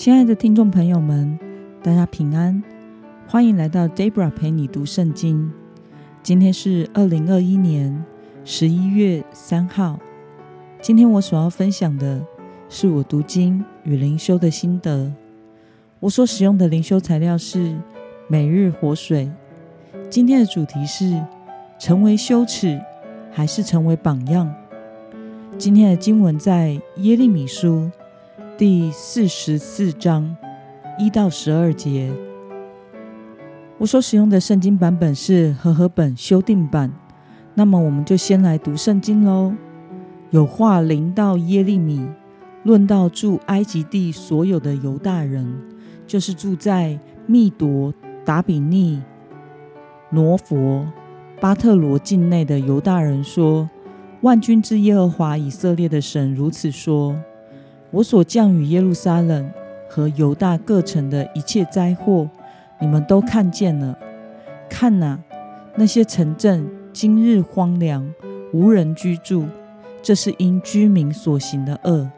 亲爱的听众朋友们，大家平安，欢迎来到 Debra 陪你读圣经。今天是二零二一年十一月三号。今天我所要分享的是我读经与灵修的心得。我所使用的灵修材料是每日活水。今天的主题是成为羞耻还是成为榜样？今天的经文在耶利米书。第四十四章一到十二节，我所使用的圣经版本是和合本修订版。那么，我们就先来读圣经喽。有话临到耶利米，论到住埃及地所有的犹大人，就是住在密夺、达比尼、挪佛、巴特罗境内的犹大人说：“万军之耶和华以色列的神如此说。”我所降与耶路撒冷和犹大各城的一切灾祸，你们都看见了。看哪，那些城镇今日荒凉，无人居住，这是因居民所行的恶，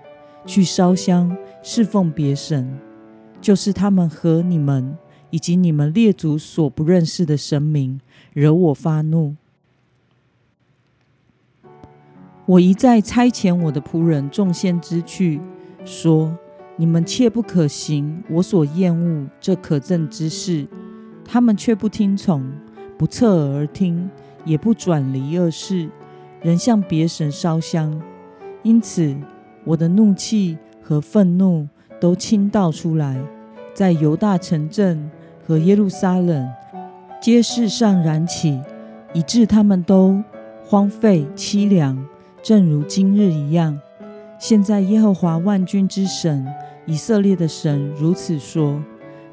去烧香侍奉别神，就是他们和你们以及你们列祖所不认识的神明，惹我发怒。我一再差遣我的仆人众先知去。说：“你们切不可行我所厌恶这可憎之事。”他们却不听从，不侧耳而听，也不转离恶事，仍向别神烧香。因此，我的怒气和愤怒都倾倒出来，在犹大城镇和耶路撒冷街市上燃起，以致他们都荒废凄凉，正如今日一样。现在，耶和华万军之神以色列的神如此说：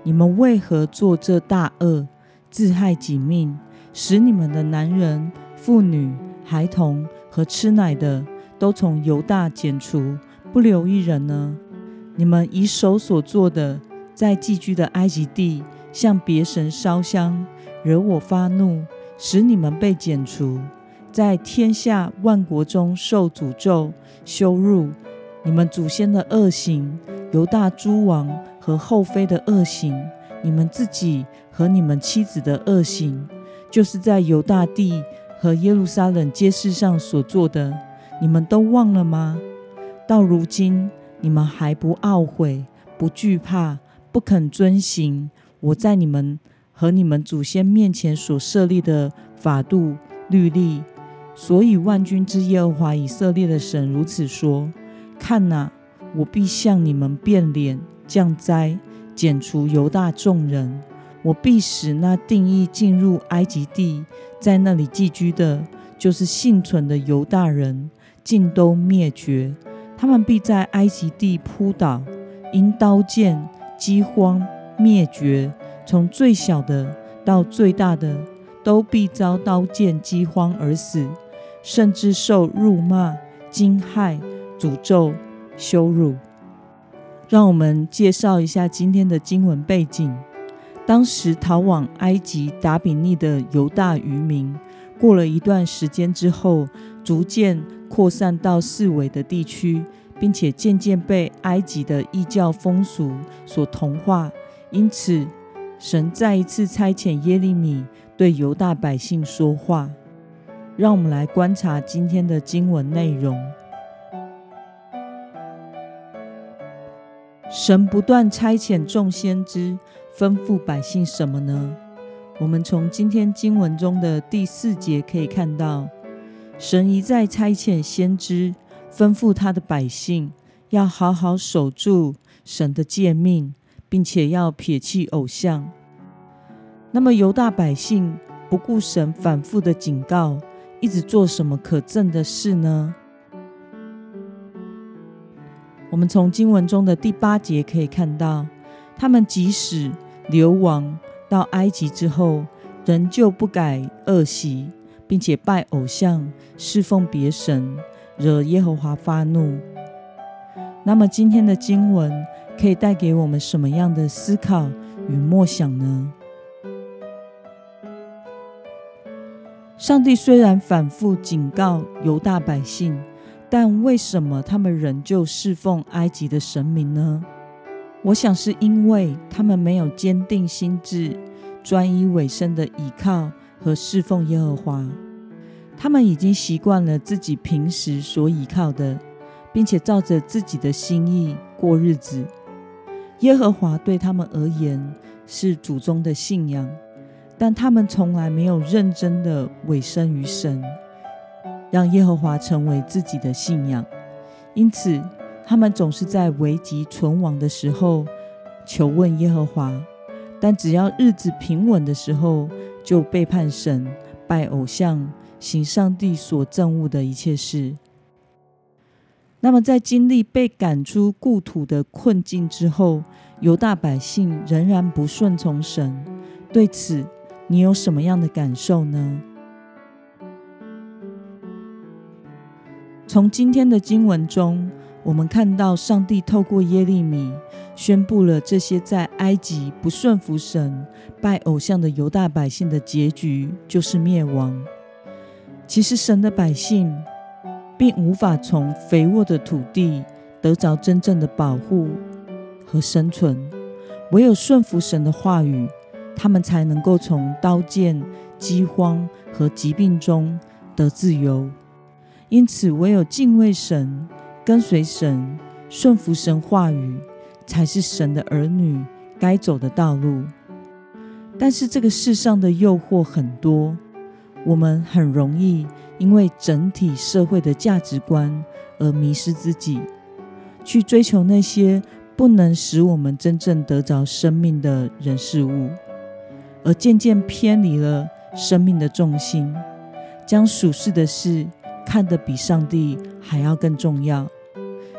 你们为何做这大恶，自害己命，使你们的男人、妇女、孩童和吃奶的都从犹大剪除，不留一人呢？你们以手所做的，在寄居的埃及地向别神烧香，惹我发怒，使你们被剪除。在天下万国中受诅咒、羞辱，你们祖先的恶行，犹大诸王和后妃的恶行，你们自己和你们妻子的恶行，就是在犹大地和耶路撒冷街市上所做的，你们都忘了吗？到如今，你们还不懊悔、不惧怕、不肯遵行我在你们和你们祖先面前所设立的法度律例。所以，万军之耶和华以色列的神如此说：看哪，我必向你们变脸降灾，剪除犹大众人。我必使那定义进入埃及地，在那里寄居的，就是幸存的犹大人，尽都灭绝。他们必在埃及地扑倒，因刀剑、饥荒灭绝。从最小的到最大的，都必遭刀剑、饥荒而死。甚至受辱骂、惊骇、诅咒、羞辱。让我们介绍一下今天的经文背景。当时逃往埃及达比尼的犹大渔民，过了一段时间之后，逐渐扩散到四围的地区，并且渐渐被埃及的异教风俗所同化。因此，神再一次差遣耶利米对犹大百姓说话。让我们来观察今天的经文内容。神不断差遣众先知，吩咐百姓什么呢？我们从今天经文中的第四节可以看到，神一再差遣先知，吩咐他的百姓要好好守住神的诫命，并且要撇弃偶像。那么犹大百姓不顾神反复的警告。一直做什么可憎的事呢？我们从经文中的第八节可以看到，他们即使流亡到埃及之后，仍旧不改恶习，并且拜偶像、侍奉别神，惹耶和华发怒。那么，今天的经文可以带给我们什么样的思考与默想呢？上帝虽然反复警告犹大百姓，但为什么他们仍旧侍奉埃及的神明呢？我想是因为他们没有坚定心智，专一委身的倚靠和侍奉耶和华。他们已经习惯了自己平时所倚靠的，并且照着自己的心意过日子。耶和华对他们而言是祖宗的信仰，但他们从来没有认真的委身于神，让耶和华成为自己的信仰。因此，他们总是在危急存亡的时候求问耶和华，但只要日子平稳的时候，就背叛神、拜偶像、行上帝所憎恶的一切事。那么，在经历被赶出故土的困境之后，犹大百姓仍然不顺从神，对此你有什么样的感受呢？从今天的经文中。我们看到上帝透过耶利米宣布了这些在埃及不顺服神、拜偶像的犹大百姓的结局就是灭亡。其实，神的百姓并无法从肥沃的土地得着真正的保护和生存，唯有顺服神的话语，他们才能够从刀剑、饥荒和疾病中得自由。因此，唯有敬畏神。跟随神、顺服神话语，才是神的儿女该走的道路。但是这个世上的诱惑很多，我们很容易因为整体社会的价值观而迷失自己，去追求那些不能使我们真正得着生命的人事物，而渐渐偏离了生命的重心，将属世的事看得比上帝还要更重要。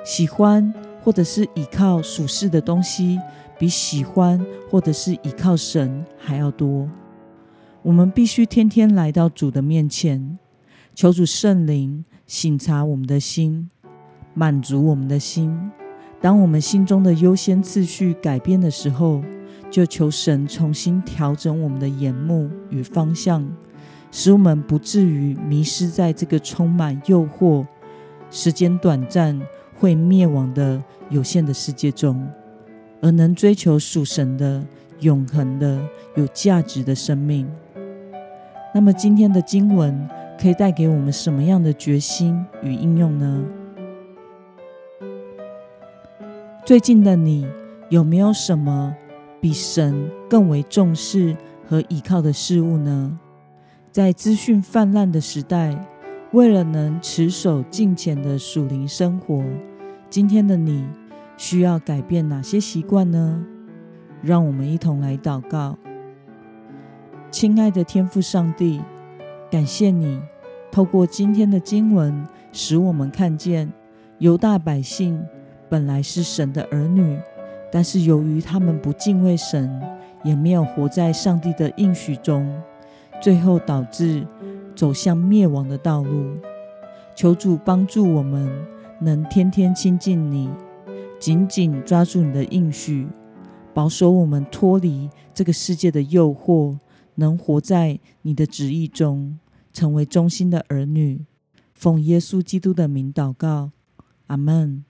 喜欢或者是依靠属世的东西，比喜欢或者是依靠神还要多。我们必须天天来到主的面前，求主圣灵醒察我们的心，满足我们的心。当我们心中的优先次序改变的时候，就求神重新调整我们的眼目与方向，使我们不至于迷失在这个充满诱惑、时间短暂。会灭亡的有限的世界中，而能追求属神的永恒的有价值的生命。那么，今天的经文可以带给我们什么样的决心与应用呢？最近的你有没有什么比神更为重视和依靠的事物呢？在资讯泛滥的时代，为了能持守敬虔的属灵生活。今天的你需要改变哪些习惯呢？让我们一同来祷告。亲爱的天父上帝，感谢你透过今天的经文，使我们看见犹大百姓本来是神的儿女，但是由于他们不敬畏神，也没有活在上帝的应许中，最后导致走向灭亡的道路。求主帮助我们。能天天亲近你，紧紧抓住你的应许，保守我们脱离这个世界的诱惑，能活在你的旨意中，成为忠心的儿女。奉耶稣基督的名祷告，阿门。